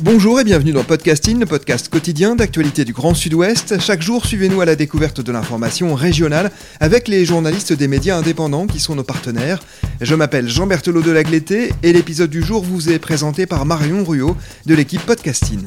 Bonjour et bienvenue dans Podcasting, le podcast quotidien d'actualité du Grand Sud-Ouest. Chaque jour, suivez-nous à la découverte de l'information régionale avec les journalistes des médias indépendants qui sont nos partenaires. Je m'appelle Jean Berthelot de Lagleté et l'épisode du jour vous est présenté par Marion Ruot de l'équipe Podcasting.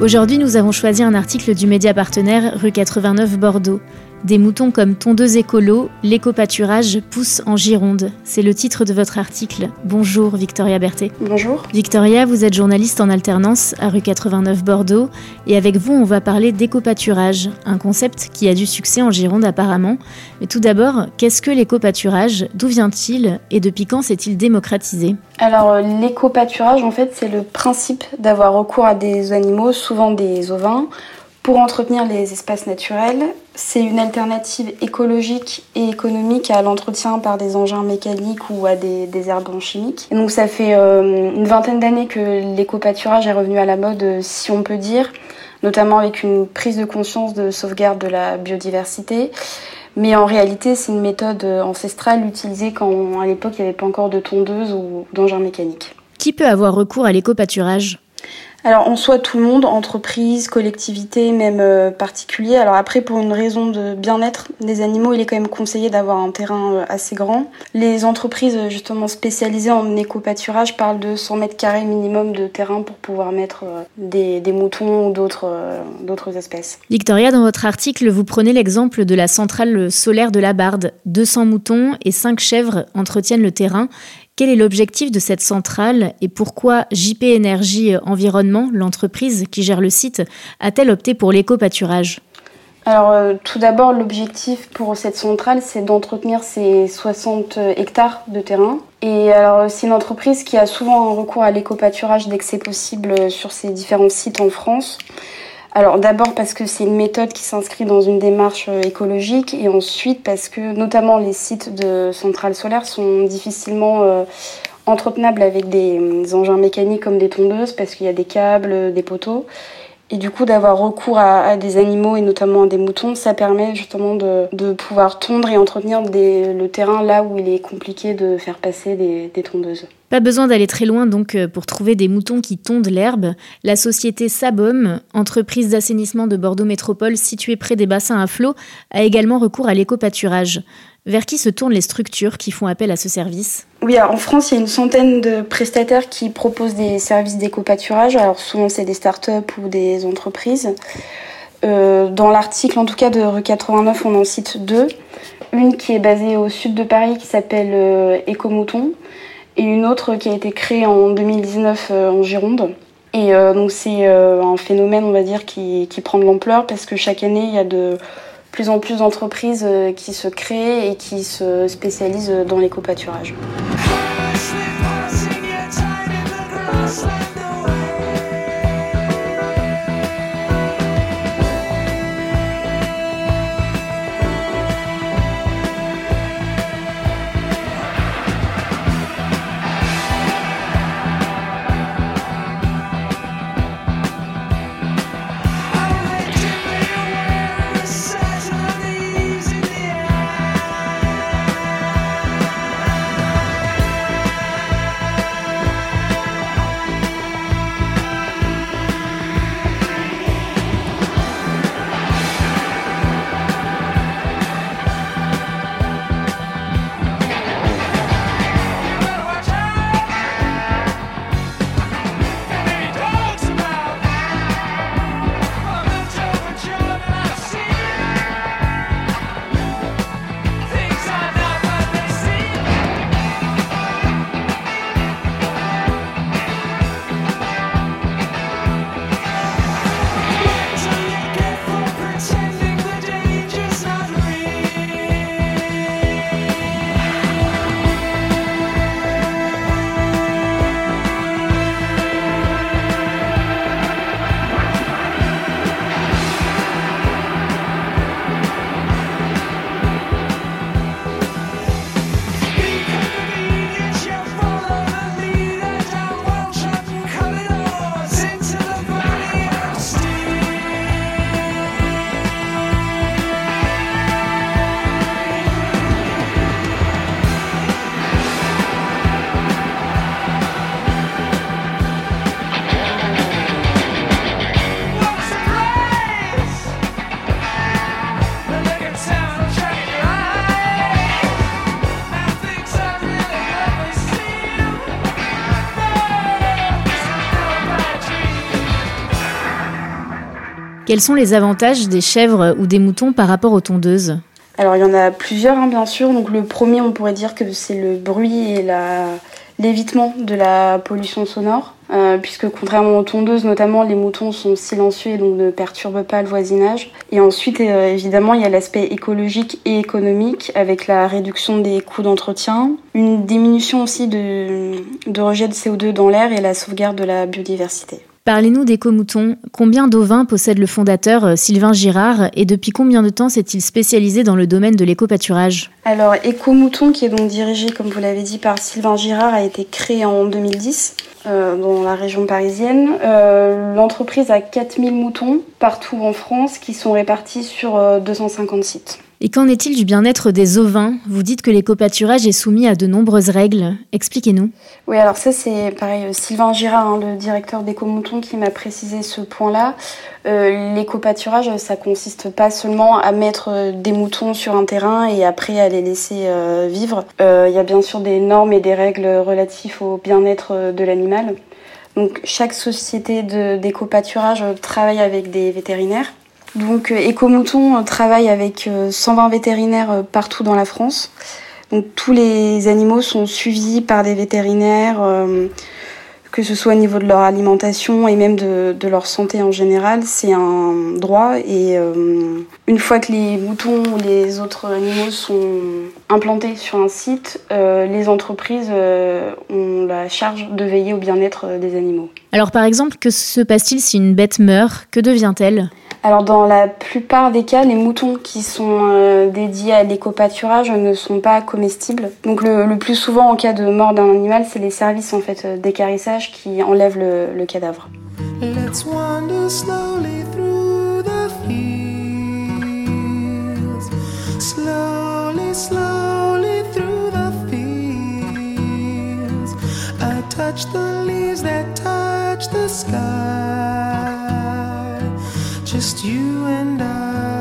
Aujourd'hui, nous avons choisi un article du média partenaire rue 89 Bordeaux. Des moutons comme tondeuse écolo, l'éco-pâturage pousse en Gironde. C'est le titre de votre article. Bonjour Victoria Berthet. Bonjour. Victoria, vous êtes journaliste en alternance à rue 89 Bordeaux et avec vous on va parler d'éco-pâturage, un concept qui a du succès en Gironde apparemment. Mais tout d'abord, qu'est-ce que l'éco-pâturage? D'où vient-il? Et depuis quand s'est-il démocratisé? Alors euh, l'éco-pâturage en fait c'est le principe d'avoir recours à des animaux, souvent des ovins, pour entretenir les espaces naturels. C'est une alternative écologique et économique à l'entretien par des engins mécaniques ou à des, des herbes chimiques. Donc ça fait euh, une vingtaine d'années que l'éco-pâturage est revenu à la mode, si on peut dire, notamment avec une prise de conscience de sauvegarde de la biodiversité. Mais en réalité, c'est une méthode ancestrale utilisée quand à l'époque il n'y avait pas encore de tondeuse ou d'engins mécaniques. Qui peut avoir recours à l'éco-pâturage? Alors en soi tout le monde, entreprise, collectivité, même euh, particulier. Alors après pour une raison de bien-être des animaux, il est quand même conseillé d'avoir un terrain euh, assez grand. Les entreprises euh, justement spécialisées en éco-pâturage parlent de 100 mètres carrés minimum de terrain pour pouvoir mettre des, des moutons ou d'autres espèces. Victoria, dans votre article, vous prenez l'exemple de la centrale solaire de la Barde. 200 moutons et 5 chèvres entretiennent le terrain. Quel est l'objectif de cette centrale et pourquoi JP Énergie Environnement, l'entreprise qui gère le site, a-t-elle opté pour l'éco-pâturage? Alors euh, tout d'abord, l'objectif pour cette centrale, c'est d'entretenir ces 60 hectares de terrain. Et alors c'est une entreprise qui a souvent un recours à l'éco-pâturage dès que c'est possible sur ses différents sites en France. Alors d'abord parce que c'est une méthode qui s'inscrit dans une démarche euh, écologique et ensuite parce que notamment les sites de centrales solaires sont difficilement euh, entretenables avec des, engins mécaniques comme des tondeuses parce qu'il y a des câbles, des poteaux. Et du coup, d'avoir recours à, des animaux et notamment à des moutons, ça permet justement de, pouvoir tondre et entretenir le terrain là où il est compliqué de faire passer des tondeuses. Pas besoin d'aller très loin donc euh, pour trouver des moutons qui tondent l'herbe. La société Sabom, entreprise d'assainissement de Bordeaux Métropole située près des bassins à flot, a également recours à l'éco-pâturage. Vers qui se tournent les structures qui font appel à ce service? Oui, en France, il y a une centaine de prestataires qui proposent des services d'éco-pâturage. Alors souvent, c'est des startups ou des entreprises. Euh, dans l'article, en tout cas, de Rue 89, on en cite deux. Une qui est basée au sud de Paris, qui s'appelle euh, Écomouton, et une autre qui a été créée en 2019 euh, en Gironde. Et donc c'est un phénomène, on va dire, qui, qui prend de l'ampleur parce que chaque année, il y a de plus en plus d'entreprises euh, qui se créent et qui se spécialisent dans l'éco-pâturage. Quels sont les avantages des chèvres ou des moutons par rapport aux tondeuses Alors il y en a plusieurs hein, bien sûr. Donc le premier on pourrait dire que c'est le bruit et l'évitement de la pollution sonore. Euh, puisque contrairement aux tondeuses notamment, les moutons sont silencieux et donc ne perturbent pas le voisinage. Et ensuite, euh, évidemment, il y a l'aspect écologique et économique avec la réduction des coûts d'entretien, une diminution aussi de, de rejet de CO2 dans l'air et la sauvegarde de la biodiversité. Parlez-nous d'éco-moutons. Combien d'ovins possède le fondateur euh, Sylvain Girard et depuis combien de temps s'est-il spécialisé dans le domaine de l'éco-pâturage? Alors, Éco-mouton, qui est donc dirigé, comme vous l'avez dit, par Sylvain Girard, a été créé en 2010 euh, dans la région parisienne. Euh, l'entreprise a 4000 moutons partout en France qui sont répartis sur 250 sites. Et qu'en est-il du bien-être des ovins? Vous dites que l'éco-pâturage est soumis à de nombreuses règles. Expliquez-nous. Oui, alors ça c'est pareil, euh, Sylvain Girard, hein, le directeur d'éco-mouton, qui m'a précisé ce point-là. Euh, l'éco-pâturage, ça consiste pas seulement à mettre euh, des moutons sur un terrain et après à les laisser vivre. Il y a bien sûr des normes et des règles relatives au bien-être de l'animal. Donc chaque société d'éco-pâturage travaille avec des vétérinaires donc Ecomouton euh, travaille avec 120 euh, vétérinaires euh, partout dans la France. Donc tous les animaux sont suivis par des vétérinaires, que ce soit au niveau de leur alimentation et même de, leur santé en général. C'est un droit et une fois que les moutons ou les autres animaux sont implantés sur un site, les entreprises ont la charge de veiller au bien-être des animaux. Alors par exemple, que se passe-t-il si une bête meurt? Que devient-elle? Alors dans la plupart des cas, les moutons qui sont euh, dédiés à l'éco-pâturage ne sont pas comestibles. Donc le, plus souvent en cas de mort d'un animal, c'est les services en fait euh, d'écarissage qui enlèvent le, cadavre. Let's wander slowly through the fields. Slowly, slowly through the fields. I touch the leaves that touch the sky. Just you and I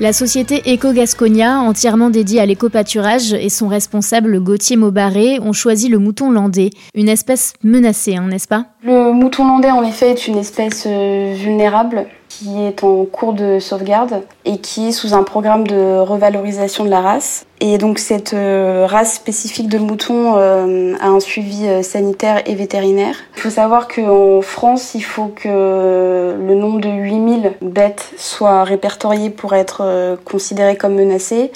La société Eco-Gasconia, entièrement dédiée à l'éco-pâturage, et son responsable Gauthier Maubaré ont choisi le mouton landais, une espèce menacée, hein, n'est-ce pas? Le mouton landais, en effet, est une espèce euh, vulnérable qui est en cours de sauvegarde et qui est sous un programme de revalorisation de la race. Et donc cette euh, race spécifique de mouton euh, a un suivi euh, sanitaire et vétérinaire. Il faut savoir qu'en France, il faut que le nombre de 8000 bêtes soit répertorié pour être considéré comme menacé.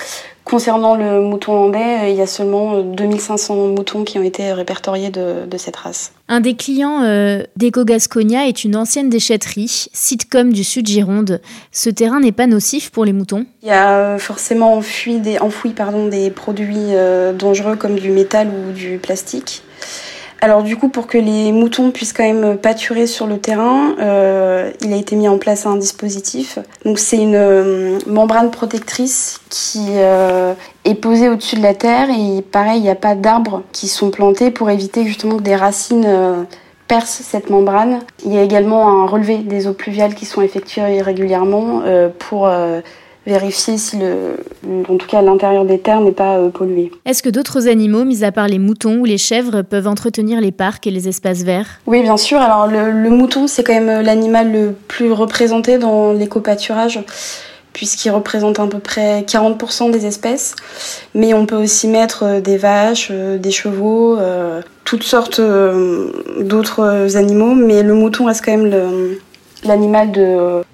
Concernant le mouton landais, euh, il y a seulement 2500 euh, moutons qui ont été répertoriés de, cette race. Un des clients euh, d'Eco-Gasconia est une ancienne déchetterie, Sitcom du sud Gironde. Ce terrain n'est pas nocif pour les moutons Il y a forcément enfoui des, enfoui, pardon, des produits dangereux comme du métal ou du plastique. Alors du coup, pour que les moutons puissent quand même pâturer sur le terrain, euh, il a été mis en place un dispositif. Donc c'est une euh, membrane protectrice qui euh, est posée au-dessus de la terre et pareil, il n'y a pas d'arbres qui sont plantés pour éviter justement que des racines percent cette membrane. Il y a également un relevé des eaux pluviales qui sont effectuées régulièrement pour vérifier si le, en tout cas l'intérieur des terres n'est pas euh, pollué. Est-ce que d'autres animaux, mis à part les moutons ou les chèvres, peuvent entretenir les parcs et les espaces verts? Oui, bien sûr. Alors le, mouton, c'est quand même euh, l'animal le plus représenté dans l'éco-pâturage puisqu'il représente à peu près 40% des espèces. Mais on peut aussi mettre euh, des vaches, des chevaux, toutes sortes d'autres animaux. Mais le mouton reste quand même l'animal de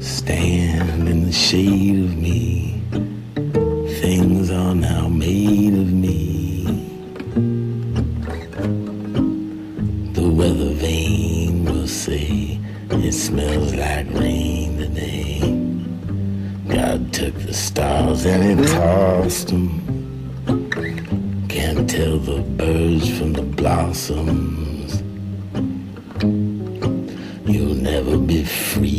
Stand in the shade of me. Things are now made of me. The weather vane will say it smells like rain today. God took the stars and it tossed them Can't tell the birds from the blossoms. Free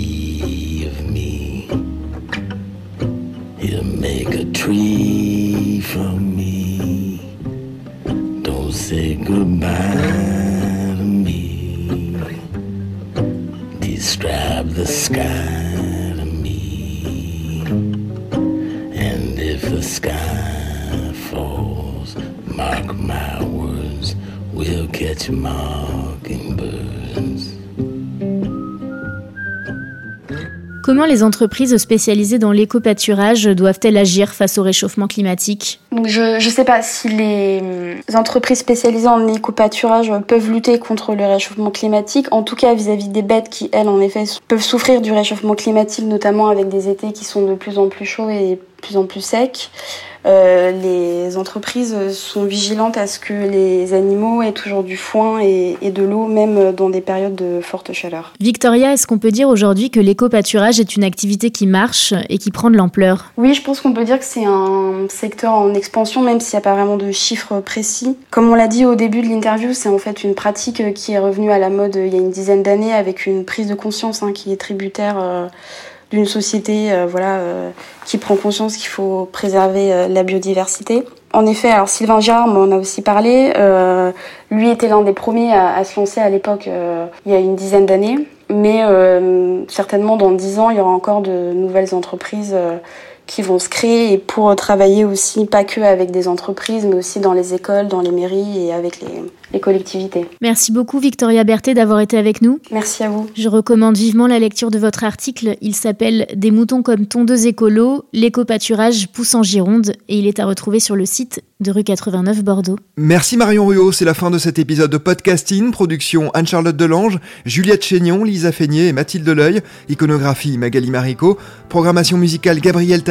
Comment les entreprises spécialisées dans l'éco-pâturage doivent-elles agir face au réchauffement climatique? Je ne sais pas si les entreprises spécialisées en éco-pâturage peuvent lutter contre le réchauffement climatique. En tout cas, vis-à-vis des bêtes qui, elles, en effet, peuvent souffrir du réchauffement climatique, notamment avec des étés qui sont de plus en plus chauds et de plus en plus secs. Euh, les entreprises sont vigilantes à ce que les animaux aient toujours du foin et, de l'eau, même dans des périodes de forte chaleur. Victoria, est-ce qu'on peut dire aujourd'hui que l'éco-pâturage est une activité qui marche et qui prend de l'ampleur? Oui, je pense qu'on peut dire que c'est un secteur en expansion, même s'il n'y a pas vraiment de chiffres précis. Comme on l'a dit au début de l'interview, c'est en fait une pratique qui est revenue à la mode il y a une dizaine d'années avec une prise de conscience hein, qui est tributaire. Euh, d'une société euh, voilà, euh, qui prend conscience qu'il faut préserver euh, la biodiversité. En effet, alors Sylvain Girard on en a aussi parlé. lui était l'un des premiers à, se lancer à l'époque, il y a une dizaine d'années. Mais certainement dans dix ans, il y aura encore de nouvelles entreprises qui vont se créer et pour travailler aussi pas que avec des entreprises mais aussi dans les écoles, dans les mairies et avec les, collectivités. Merci beaucoup Victoria Berthet d'avoir été avec nous. Merci à vous. Je recommande vivement la lecture de votre article. Il s'appelle Des moutons comme tondeuse écolo, l'éco-pâturage pousse en Gironde et il est à retrouver sur le site de rue 89 Bordeaux. Merci Marion Ruot, c'est la fin de cet épisode de podcasting, production Anne-Charlotte Delange, Juliette Chénion, Lisa Feignet et Mathilde Leuil, iconographie Magali Marico, programmation musicale Gabriel